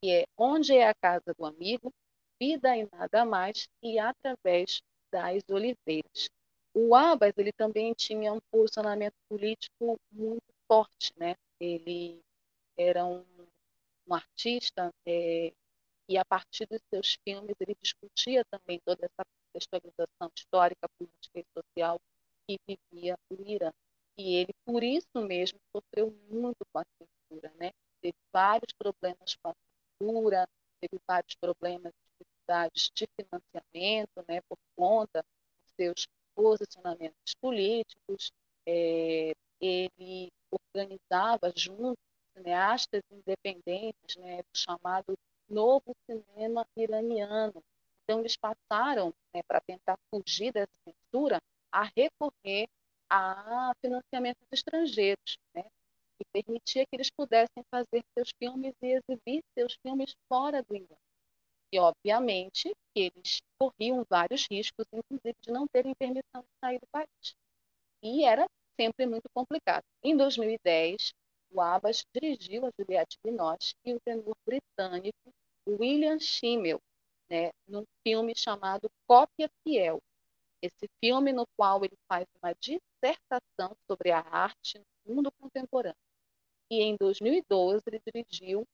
que é Onde é a Casa do Amigo, Vida e Nada Mais e Através das Oliveiras. O Abbas ele também tinha um posicionamento político muito forte, né? Ele era um, um artista é, e a partir dos seus filmes ele discutia também toda essa contextualização histórica, política e social que vivia o Irã. E ele, por isso mesmo, sofreu muito com a censura, né? Teve vários problemas com a censura, teve vários problemas, dificuldades de financiamento, né? Por conta dos seus posicionamentos políticos. É, ele organizava junto cineastas independentes, né? Do chamado novo cinema iraniano. Então, eles passaram, né, para tentar fugir dessa censura, a recorrer a financiamentos estrangeiros, né, que permitia que eles pudessem fazer seus filmes e exibir seus filmes fora do Irã. E, obviamente, eles corriam vários riscos, inclusive de não terem permissão de sair do país. E era sempre muito complicado. Em 2010, o Abbas dirigiu a Juliette Binoche e o tenor britânico William Schimmel, né, num filme chamado Cópia Fiel. Esse filme no qual ele faz uma dissertação sobre a arte no mundo contemporâneo. E em 2012 ele dirigiu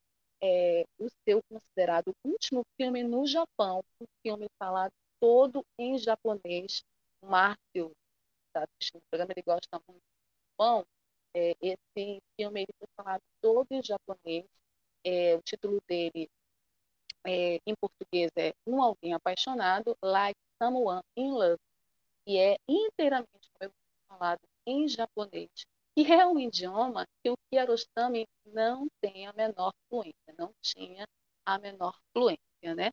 é, o seu considerado último filme no Japão, um filme falado todo em japonês. O Márcio está assistindo o programa, ele gosta muito do Japão. É, esse filme foi falado todo em japonês. É, o título dele é, em português é Um Alguém Apaixonado, Like Someone in Love, e é inteiramente falado em japonês que é um idioma que o Kiarostami não tem a menor fluência, não tinha a menor fluência, né?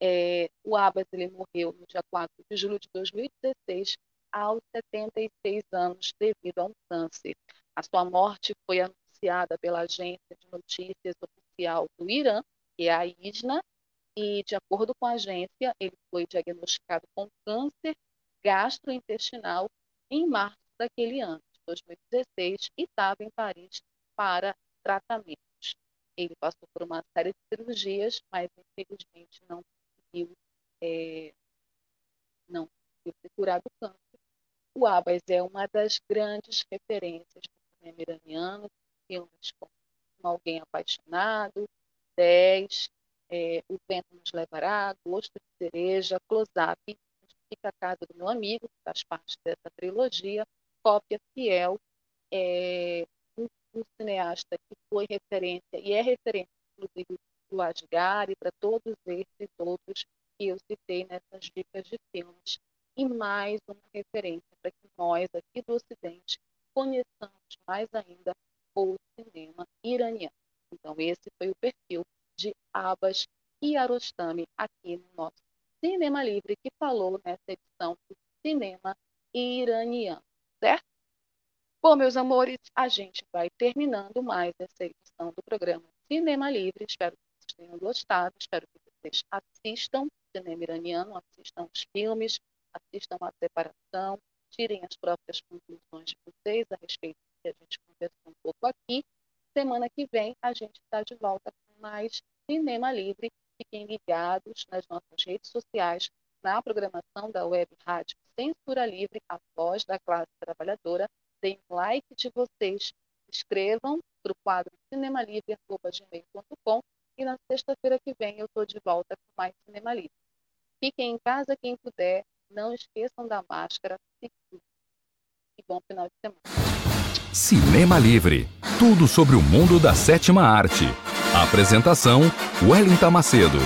É, o Abbas ele morreu no dia 4 de julho de 2016, aos 76 anos, devido a um câncer. A sua morte foi anunciada pela agência de notícias oficial do Irã, que é a ISNA, e, de acordo com a agência, ele foi diagnosticado com câncer gastrointestinal em março daquele ano. 2016 e estava em Paris para tratamentos. Ele passou por uma série de cirurgias, mas infelizmente não conseguiu, é, não conseguiu se curar do câncer. O Abbas é uma das grandes referências cinema filmes como Alguém Apaixonado, 10, é, O Vento Nos Levará, Gosto de Cereja, Close-Up, Fica a Casa do Meu Amigo, que faz parte dessa trilogia, cópia fiel, é, um, um, cineasta que foi referência, e é referência, inclusive, do Asgar e para todos esses outros que eu citei nessas dicas de filmes. E mais uma referência para que nós, aqui do Ocidente, conheçamos mais ainda o cinema iraniano. Então, esse foi o perfil de Abbas Kiarostami aqui no nosso Cinema Livre, que falou nessa edição do cinema iraniano certo? Bom, meus amores, a gente vai terminando mais essa edição do programa Cinema Livre. Espero que vocês tenham gostado, espero que vocês assistam cinema iraniano, assistam os filmes, assistam a separação, tirem as próprias conclusões de vocês a respeito do que a gente conversou um pouco aqui. Semana que vem a gente está de volta com mais Cinema Livre. Fiquem ligados nas nossas redes sociais, na programação da Web Rádio Censura Livre, a voz da classe trabalhadora. Deem like de vocês, escrevam para o quadro cinemalivre.gmail.com e na sexta-feira que vem eu estou de volta com mais Cinema Livre. Fiquem em casa quem puder, não esqueçam da máscara e bom final de semana. Cinema Livre tudo sobre o mundo da sétima arte. apresentação: Wellington Macedo.